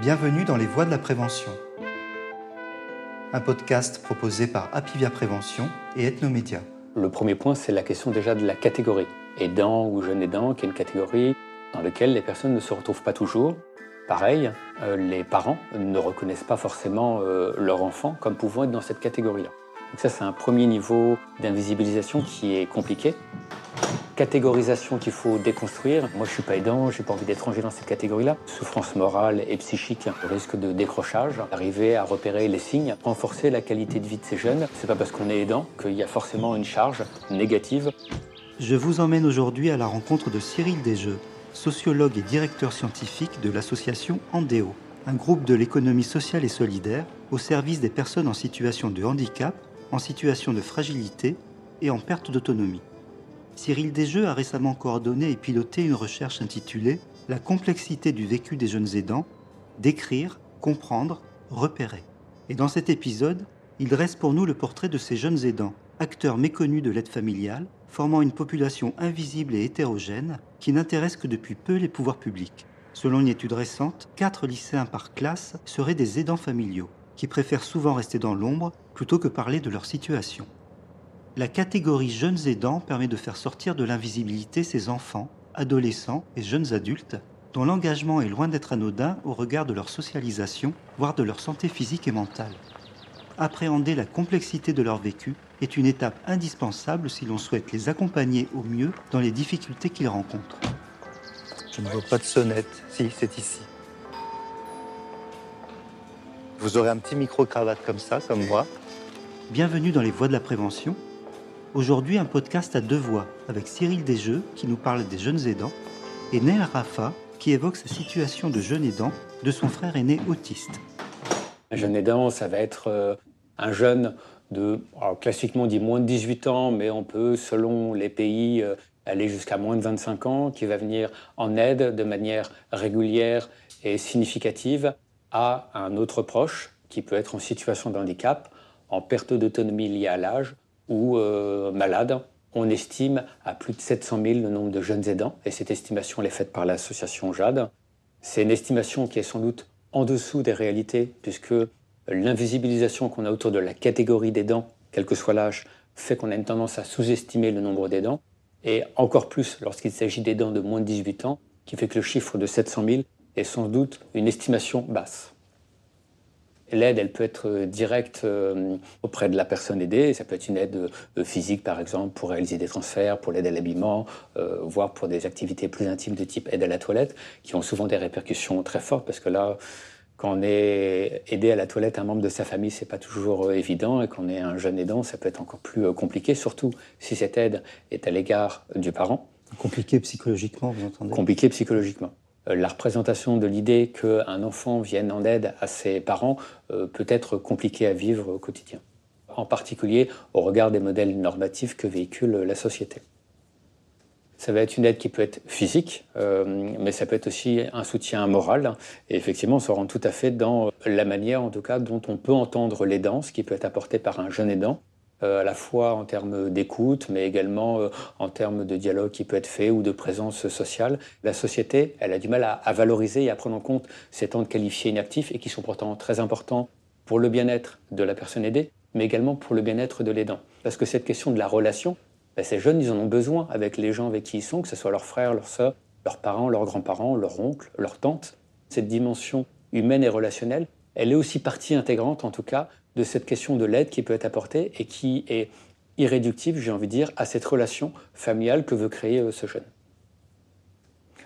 Bienvenue dans Les Voies de la Prévention, un podcast proposé par Apivia Prévention et Ethnomédia. Le premier point, c'est la question déjà de la catégorie. Aidant ou jeune aidant, qui est une catégorie dans laquelle les personnes ne se retrouvent pas toujours. Pareil, euh, les parents ne reconnaissent pas forcément euh, leur enfant comme pouvant être dans cette catégorie-là. Donc ça, c'est un premier niveau d'invisibilisation qui est compliqué catégorisation qu'il faut déconstruire. Moi, je suis pas aidant, j'ai pas envie d'être rangé dans cette catégorie-là. Souffrance morale et psychique, risque de décrochage, arriver à repérer les signes, renforcer la qualité de vie de ces jeunes. C'est pas parce qu'on est aidant qu'il y a forcément une charge négative. Je vous emmène aujourd'hui à la rencontre de Cyril Desjeux, sociologue et directeur scientifique de l'association Andéo, un groupe de l'économie sociale et solidaire au service des personnes en situation de handicap, en situation de fragilité et en perte d'autonomie. Cyril Desjeux a récemment coordonné et piloté une recherche intitulée La complexité du vécu des jeunes aidants, décrire, comprendre, repérer. Et dans cet épisode, il dresse pour nous le portrait de ces jeunes aidants, acteurs méconnus de l'aide familiale, formant une population invisible et hétérogène qui n'intéresse que depuis peu les pouvoirs publics. Selon une étude récente, 4 lycéens par classe seraient des aidants familiaux, qui préfèrent souvent rester dans l'ombre plutôt que parler de leur situation. La catégorie jeunes aidants permet de faire sortir de l'invisibilité ces enfants, adolescents et jeunes adultes dont l'engagement est loin d'être anodin au regard de leur socialisation, voire de leur santé physique et mentale. Appréhender la complexité de leur vécu est une étape indispensable si l'on souhaite les accompagner au mieux dans les difficultés qu'ils rencontrent. Je ne vois pas de sonnette. Si, c'est ici. Vous aurez un petit micro-cravate comme ça, comme moi. Bienvenue dans les voies de la prévention, Aujourd'hui, un podcast à deux voix avec Cyril Desjeux qui nous parle des jeunes aidants et Néa Rafa qui évoque sa situation de jeune aidant de son frère aîné autiste. Un jeune aidant, ça va être euh, un jeune de, classiquement dit moins de 18 ans, mais on peut, selon les pays, euh, aller jusqu'à moins de 25 ans, qui va venir en aide de manière régulière et significative à un autre proche qui peut être en situation de handicap, en perte d'autonomie liée à l'âge ou euh, malades. On estime à plus de 700 000 le nombre de jeunes aidants, et cette estimation est faite par l'association JADE. C'est une estimation qui est sans doute en dessous des réalités, puisque l'invisibilisation qu'on a autour de la catégorie d'aidants, quel que soit l'âge, fait qu'on a une tendance à sous-estimer le nombre d'aidants, et encore plus lorsqu'il s'agit d'aidants de moins de 18 ans, qui fait que le chiffre de 700 000 est sans doute une estimation basse. L'aide, elle peut être euh, directe euh, auprès de la personne aidée. Ça peut être une aide euh, physique, par exemple, pour réaliser des transferts, pour l'aide à l'habillement, voire pour des activités plus intimes de type aide à la toilette, qui ont souvent des répercussions très fortes, parce que là, quand on est aidé à la toilette un membre de sa famille, c'est pas toujours évident, et quand on est un jeune aidant, ça peut être encore plus compliqué, surtout si cette aide est à l'égard du parent. Compliqué psychologiquement, vous entendez? Compliqué psychologiquement. Euh, la représentation de l'idée qu'un enfant vienne en aide à ses parents euh, peut être compliquée à vivre au quotidien, en particulier au regard des modèles normatifs que véhicule la société. Ça va être une aide qui peut être physique, euh, mais ça peut être aussi un soutien moral. Et effectivement, on se rend tout à fait dans la manière, en tout cas, dont on peut entendre l'aidance qui peut être apportée par un jeune aidant, à la fois en termes d'écoute, mais également euh, en termes de dialogue qui peut être fait ou de présence sociale. La société, elle a du mal à, valoriser et à prendre en compte ces temps de qualifiés inactifs et qui sont pourtant très importants pour le bien-être de la personne aidée, mais également pour le bien-être de l'aidant. Parce que cette question de la relation, ben, ces jeunes, ils en ont besoin avec les gens avec qui ils sont, que ce soit leurs frères, leurs sœurs, leurs parents, leurs grands-parents, leurs oncles, leurs tantes. Cette dimension humaine et relationnelle, elle est aussi partie intégrante, en tout cas, de cette question de l'aide qui peut être apportée et qui est irréductible, j'ai envie de dire, à cette relation familiale que veut créer euh, ce jeune.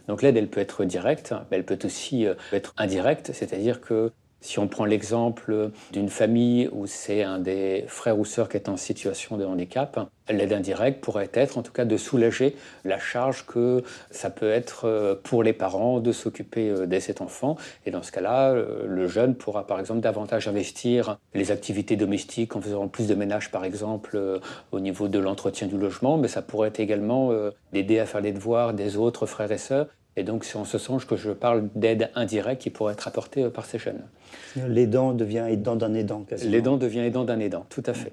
Donc l'aide, elle peut être directe, mais elle peut aussi euh, être indirecte, c'est-à-dire que si on prend l'exemple d'une famille où c'est un des frères ou sœurs qui est en situation de handicap, l'aide indirecte pourrait être en tout cas de soulager la charge que ça peut être euh, pour les parents de s'occuper euh, de cet enfant. Et dans ce cas-là, euh, le jeune pourra par exemple davantage investir les activités domestiques en faisant plus de ménage par exemple au niveau de l'entretien du logement, mais ça pourrait également d'aider à faire les devoirs des autres frères et sœurs et donc, c'est en ce sens que je parle d'aide indirecte qui pourrait être apportée par ces jeunes. L'aidant devient aidant d'un aidant, quasiment. L'aidant devient aidant d'un aidant, tout à fait.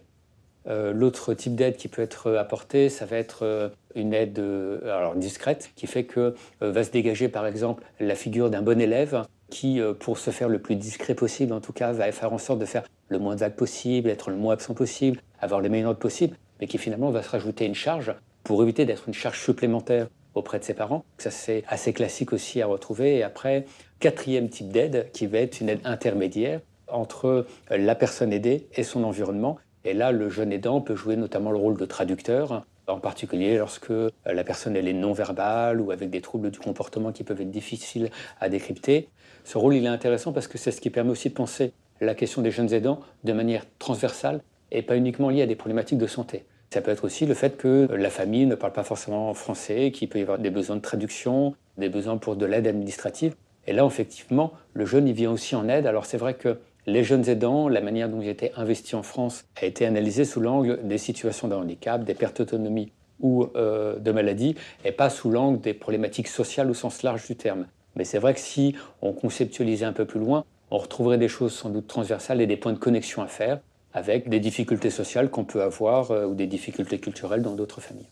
Euh, l'autre type d'aide qui peut être apportée, ça va être euh, une aide euh, alors discrète qui fait que va se dégager par exemple la figure d'un bon élève qui, euh, pour se faire le plus discret possible, en tout cas, va faire en sorte de faire le moins de vagues possible, être le moins absent possible, avoir les meilleures notes possibles, mais qui finalement va se rajouter une charge pour éviter d'être une charge supplémentaire auprès de ses parents. Ça, c'est assez classique aussi à retrouver. Et après, quatrième type d'aide, qui va être une aide intermédiaire entre la personne aidée et son environnement. Et là, le jeune aidant peut jouer notamment le rôle de traducteur, en particulier lorsque la personne elle est non-verbale ou avec des troubles du comportement qui peuvent être difficiles à décrypter. Ce rôle, il est intéressant parce que c'est ce qui permet aussi de penser la question des jeunes aidants de manière transversale et pas uniquement liée à des problématiques de santé. Ça peut être aussi le fait que la famille ne parle pas forcément français, qu'il peut y avoir des besoins de traduction, des besoins pour de l'aide administrative. Et là, effectivement, le jeune, il vient aussi en aide. Alors c'est vrai que les jeunes aidants, la manière dont ils étaient investis en France a été analysée sous l'angle des situations de handicap, des pertes d'autonomie ou euh, de maladie, et pas sous l'angle des problématiques sociales au sens large du terme. Mais c'est vrai que si on conceptualisait un peu plus loin, on retrouverait des choses sans doute transversales et des points de connexion à faire avec des difficultés sociales qu'on peut avoir euh, ou des difficultés culturelles dans d'autres familles.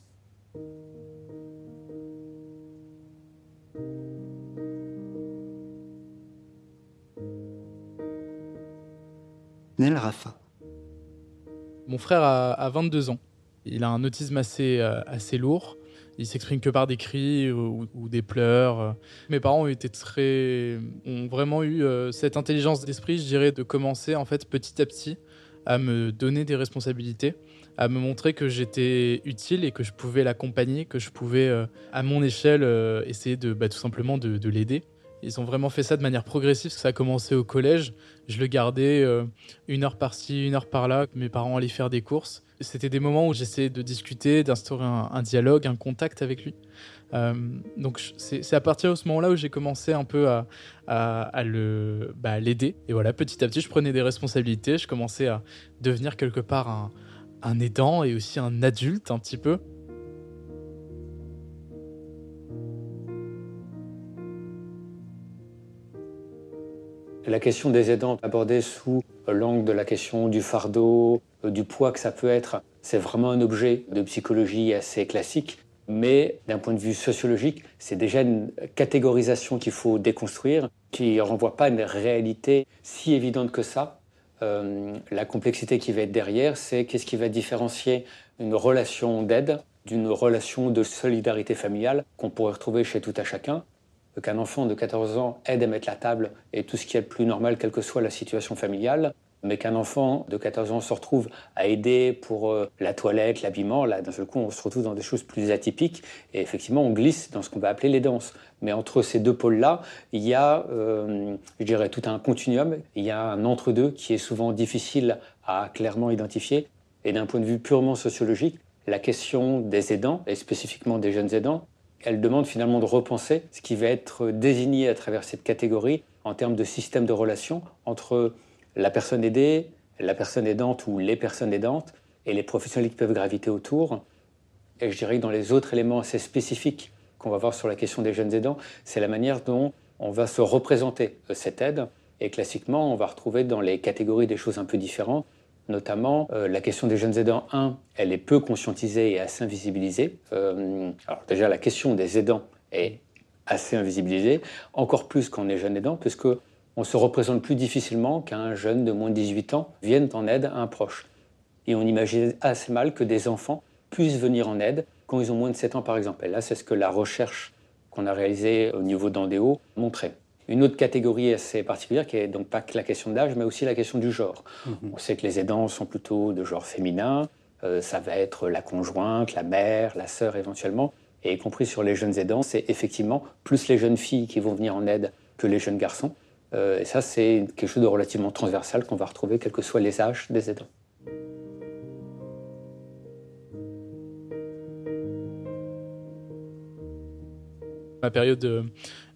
Nel Rafa. Mon frère a, 22 ans. Il a un autisme assez, euh, assez lourd. Il s'exprime que par des cris ou, des pleurs. Mes parents ont été très, ont vraiment eu euh, cette intelligence d'esprit, je dirais, de commencer en fait petit à petit à me donner des responsabilités, à me montrer que j'étais utile et que je pouvais l'accompagner, que je pouvais, euh, à mon échelle, euh, essayer de bah, tout simplement de, l'aider. Ils ont vraiment fait ça de manière progressive, parce que ça a commencé au collège. Je le gardais euh, une heure par-ci, une heure par-là. Mes parents allaient faire des courses. C'était des moments où j'essayais de discuter, d'instaurer un, dialogue, un contact avec lui. Donc c'est à partir de ce moment-là où j'ai commencé un peu à, à, bah, l'aider. Et voilà, petit à petit, je prenais des responsabilités. Je commençais à devenir quelque part un, un aidant et aussi un adulte un petit peu. La question des aidants abordée sous l'angle de la question du fardeau, euh, du poids que ça peut être, c'est vraiment un objet de psychologie assez classique. Mais d'un point de vue sociologique, c'est déjà une catégorisation qu'il faut déconstruire, qui ne renvoie pas à une réalité si évidente que ça. Euh, la complexité qui va être derrière, c'est qu'est-ce qui va différencier une relation d'aide d'une relation de solidarité familiale qu'on pourrait retrouver chez tout à chacun. Qu'un enfant de 14 ans aide à mettre la table et tout ce qui est le plus normal, quelle que soit la situation familiale, mais qu'un enfant de 14 ans se retrouve à aider pour euh, la toilette, l'habillement, là, d'un seul coup, on se retrouve dans des choses plus atypiques, et effectivement, on glisse dans ce qu'on va appeler les danses. Mais entre ces deux pôles-là, il y a, euh, je dirais, tout un continuum, il y a un entre-deux qui est souvent difficile à clairement identifier, et d'un point de vue purement sociologique, la question des aidants, et spécifiquement des jeunes aidants, elle demande finalement de repenser ce qui va être désigné à travers cette catégorie en termes de système de relations entre la personne aidée, la personne aidante ou les personnes aidantes et les professionnels qui peuvent graviter autour. Et je dirais que dans les autres éléments assez spécifiques qu'on va voir sur la question des jeunes aidants, c'est la manière dont on va se représenter cette aide. Et classiquement, on va retrouver dans les catégories des choses un peu différentes, notamment euh, la question des jeunes aidants. Un, elle est peu conscientisée et assez invisibilisée. Euh, alors déjà, la question des aidants est assez invisibilisée, encore plus quand on est jeune aidant, puisque on se représente plus difficilement qu'un jeune de moins de 18 ans vienne en aide à un proche. Et on imagine assez mal que des enfants puissent venir en aide quand ils ont moins de 7 ans, par exemple. Et là, c'est ce que la recherche qu'on a réalisée au niveau d'Andéo montrait. Une autre catégorie assez particulière, qui est donc pas que la question d'âge, mais aussi la question du genre. Mhm. On sait que les aidants sont plutôt de genre féminin. Euh, ça va être la conjointe, la mère, la sœur éventuellement. Et y compris sur les jeunes aidants, c'est effectivement plus les jeunes filles qui vont venir en aide que les jeunes garçons. Euh, et ça, c'est quelque chose de relativement transversal qu'on va retrouver quels que soient les âges des aidants. Ma période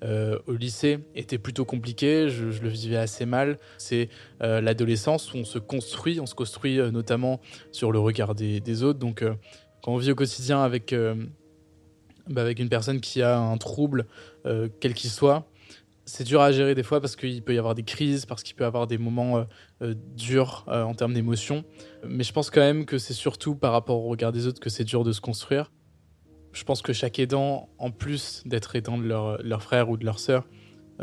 euh, au lycée était plutôt compliquée, je, le vivais assez mal. C'est euh, l'adolescence où on se construit, on se construit notamment sur le regard des, autres. Donc quand on vit au quotidien avec, bah, avec une personne qui a un trouble, quel qu'il soit, c'est dur à gérer des fois parce qu'il peut y avoir des crises, parce qu'il peut y avoir des moments euh, euh, durs euh, en termes d'émotions. Mais je pense quand même que c'est surtout par rapport au regard des autres que c'est dur de se construire. Je pense que chaque aidant, en plus d'être aidant de leur, frère ou de leur sœur,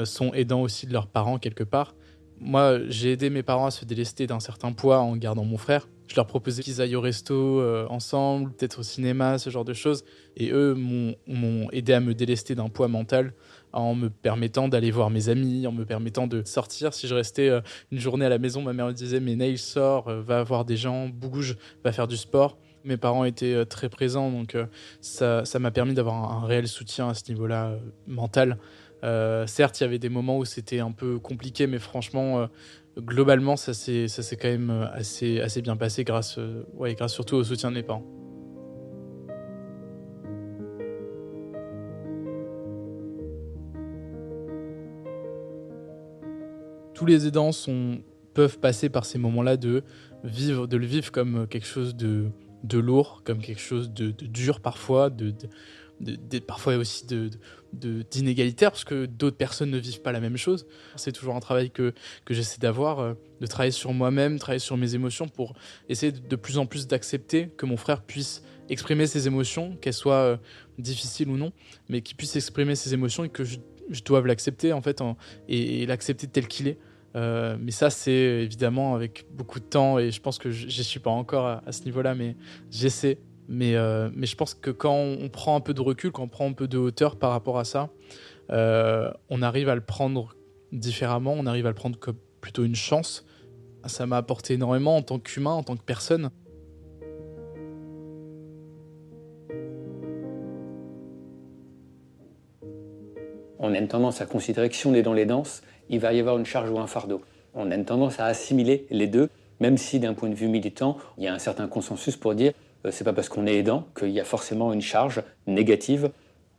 sont aidants aussi de leurs parents quelque part. Moi, j'ai aidé mes parents à se délester d'un certain poids en gardant mon frère. Je leur proposais qu'ils aillent au resto ensemble, peut-être au cinéma, ce genre de choses. Et eux m'ont aidé à me délester d'un poids mental en me permettant d'aller voir mes amis, en me permettant de sortir. Si je restais euh, une journée à la maison, ma mère me disait Mais Neil, sort, euh, va voir des gens, bouge, va faire du sport. Mes parents étaient très présents, donc ça m'a permis d'avoir un, réel soutien à ce niveau-là mental. certes, il y avait des moments où c'était un peu compliqué, mais franchement, globalement, ça s'est quand même euh, assez, bien passé grâce, euh, ouais, grâce surtout au soutien de mes parents. Tous les aidants peuvent passer par ces moments-là de vivre, de le vivre comme quelque chose de, de lourd, comme quelque chose de, dur parfois, de, parfois aussi de, d'inégalitaire parce que d'autres personnes ne vivent pas la même chose. C'est toujours un travail que, que j'essaie d'avoir, euh, de travailler sur moi-même, travailler sur mes émotions pour essayer de, plus en plus d'accepter que mon frère puisse exprimer ses émotions, qu'elles soient euh, difficiles ou non, mais qu'il puisse exprimer ses émotions et que je, je doive l'accepter en fait et, l'accepter tel qu'il est. Euh, mais ça, c'est évidemment avec beaucoup de temps et je pense que je suis pas encore à ce niveau-là, mais j'essaie mais, euh, je pense que quand on prend un peu de recul, quand on prend un peu de hauteur par rapport à ça, euh, on arrive à le prendre différemment, on arrive à le prendre comme plutôt une chance. Ça m'a apporté énormément en tant qu'humain, en tant que personne. On a une tendance à considérer que si on est dans les danses, il va y avoir une charge ou un fardeau. On a une tendance à assimiler les deux, même si d'un point de vue militant, il y a un certain consensus pour dire euh, c'est pas parce qu'on est aidant qu'il y a forcément une charge négative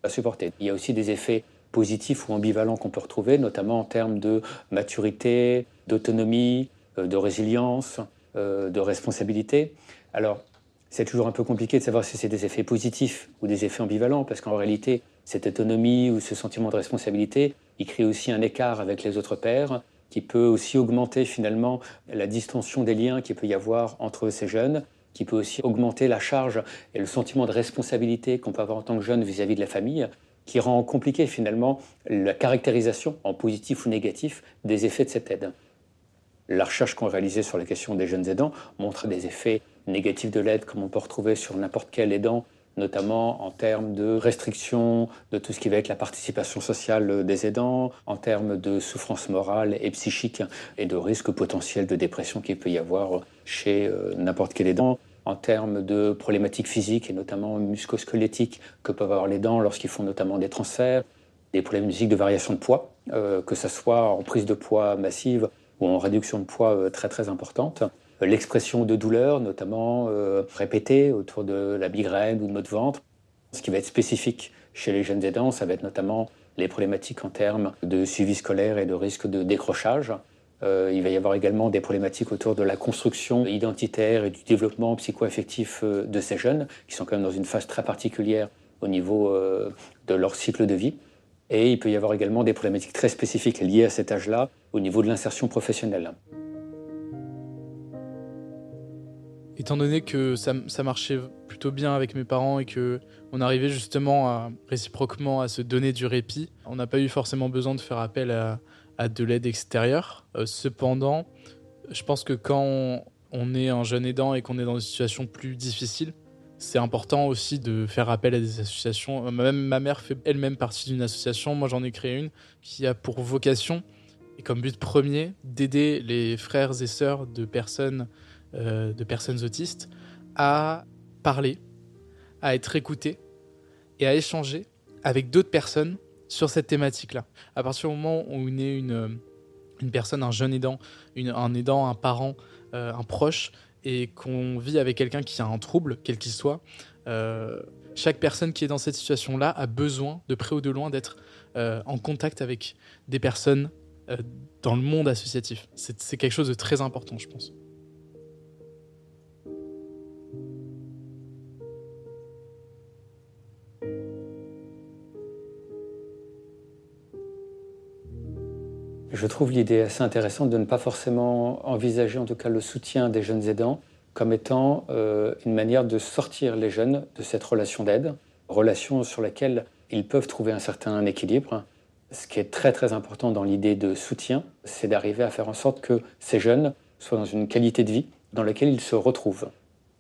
à supporter. Il y a aussi des effets positifs ou ambivalents qu'on peut retrouver, notamment en termes de maturité, d'autonomie, euh, de résilience, euh, de responsabilité. Alors, c'est toujours un peu compliqué de savoir si c'est des effets positifs ou des effets ambivalents, parce qu'en réalité, cette autonomie ou ce sentiment de responsabilité, il crée aussi un écart avec les autres pères, qui peut aussi augmenter finalement la distension des liens qu'il peut y avoir entre ces jeunes, qui peut aussi augmenter la charge et le sentiment de responsabilité qu'on peut avoir en tant que jeune vis-à-vis de la famille, qui rend compliqué finalement la caractérisation en positif ou négatif des effets de cette aide. La recherche qu'on a réalisée sur la question des jeunes aidants montre des effets négatifs de l'aide comme on peut retrouver sur n'importe quel aidant, notamment en termes de restriction de tout ce qui va être la participation sociale des aidants, en termes de souffrance morale et psychique et de risque potentiel de dépression qu'il peut y avoir chez euh, n'importe quel aidant en termes de problématiques physiques et notamment musculosquelettiques que peuvent avoir les dents lorsqu'ils font notamment des transferts, des problématiques de variation de poids, euh, que ce soit en prise de poids massive ou en réduction de poids euh, très très importante. L'expression de douleur, notamment répétée autour de la migraine ou de notre ventre. Ce qui va être spécifique chez les jeunes aidants, ça va être notamment les problématiques en termes de suivi scolaire et de risque de décrochage. Euh, il va y avoir également des problématiques autour de la construction identitaire et du développement psycho-affectif euh, de ces jeunes, qui sont quand même dans une phase très particulière au niveau euh, de leur cycle de vie. Et il peut y avoir également des problématiques très spécifiques liées à cet âge-là au niveau de l'insertion professionnelle. Étant donné que ça, marchait plutôt bien avec mes parents et que on arrivait justement réciproquement à se donner du répit, on n'a pas eu forcément besoin de faire appel à, à de l'aide extérieure. Euh, cependant, je pense que quand on, est un jeune aidant et qu'on est dans une situation plus difficile, c'est important aussi de faire appel à des associations. Euh, même ma mère fait elle-même partie d'une association. Moi, j'en ai créé une qui a pour vocation et comme but premier d'aider les frères et sœurs de personnes, euh, de personnes autistes à parler, à être écoutés et à échanger avec d'autres personnes sur cette thématique-là. À partir du moment où on est une, euh, une personne, un jeune aidant, un aidant, un parent, euh, un proche, et qu'on vit avec quelqu'un qui a un trouble, quel qu'il soit, chaque personne qui est dans cette situation-là a besoin, de près ou de loin, d'être en contact avec des personnes dans le monde associatif. C'est quelque chose de très important, je pense. Je trouve l'idée assez intéressante de ne pas forcément envisager en tout cas le soutien des jeunes aidants comme étant euh, une manière de sortir les jeunes de cette relation d'aide, relation sur laquelle ils peuvent trouver un certain équilibre, Ce qui est très très important dans l'idée de soutien, c'est d'arriver à faire en sorte que ces jeunes soient dans une qualité de vie dans laquelle ils se retrouvent.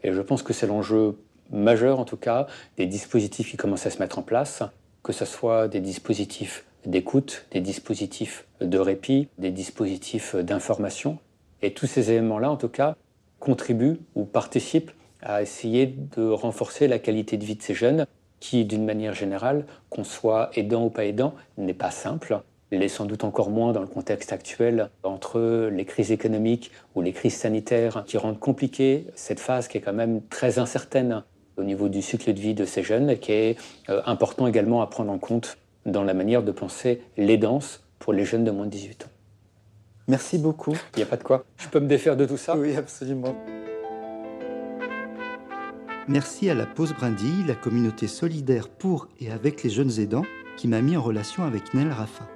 Et je pense que c'est l'enjeu majeur, en tout cas, des dispositifs qui commencent à se mettre en place, que ce soit des dispositifs d'écoute, des dispositifs de répit, des dispositifs d'information. Et tous ces éléments-là, en tout cas, contribuent ou participent à essayer de renforcer la qualité de vie de ces jeunes, qui, d'une manière générale, qu'on soit aidant ou pas aidant, n'est pas simple. Il est sans doute encore moins dans le contexte actuel, entre les crises économiques ou les crises sanitaires qui rendent compliquée cette phase qui est quand même très incertaine au niveau du cycle de vie de ces jeunes, qui est euh, important également à prendre en compte dans la manière de penser l'aidance pour les jeunes de moins de 18 ans. Merci beaucoup. Il n'y a pas de quoi. Je peux me défaire de tout ça? Oui, absolument. Merci à la Pause Brindille, la communauté solidaire pour et avec les jeunes aidants, qui m'a mis en relation avec Nel Rafa.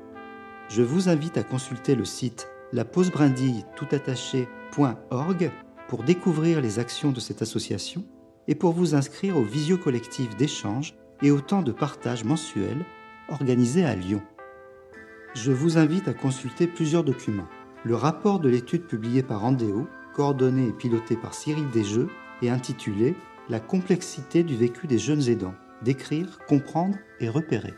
Je vous invite à consulter le site lapausebrindille.org pour découvrir les actions de cette association et pour vous inscrire au visio collectif d'échange et au temps de partage mensuel organisé à Lyon. Je vous invite à consulter plusieurs documents. Le rapport de l'étude publiée par Andéo, coordonné et piloté par Cyril Desjeux, et intitulé La complexité du vécu des jeunes aidants, décrire, comprendre et repérer.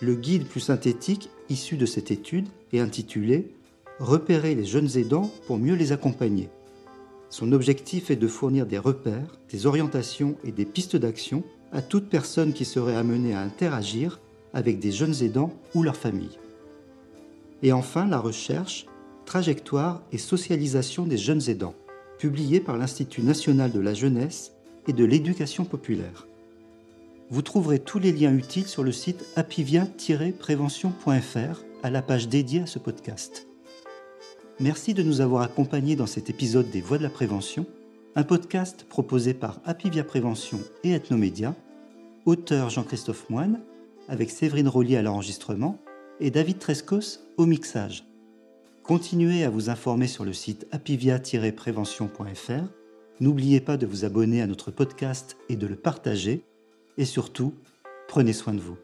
Le guide plus synthétique issu de cette étude est intitulé Repérer les jeunes aidants pour mieux les accompagner. Son objectif est de fournir des repères, des orientations et des pistes d'action à toute personne qui serait amenée à interagir avec des jeunes aidants ou leur famille. Et enfin, la recherche, trajectoire et socialisation des jeunes aidants, publiée par l'Institut national de la jeunesse et de l'éducation populaire. Vous trouverez tous les liens utiles sur le site apivia-prévention.fr à la page dédiée à ce podcast. Merci de nous avoir accompagnés dans cet épisode des Voix de la Prévention, un podcast proposé par Apivia Prévention et Ethnomédia, auteur Jean-Christophe Moine, avec Séverine Rollier à l'enregistrement et David Trescos au mixage. Continuez à vous informer sur le site apivia-prévention.fr. N'oubliez pas de vous abonner à notre podcast et de le partager. Et surtout, prenez soin de vous.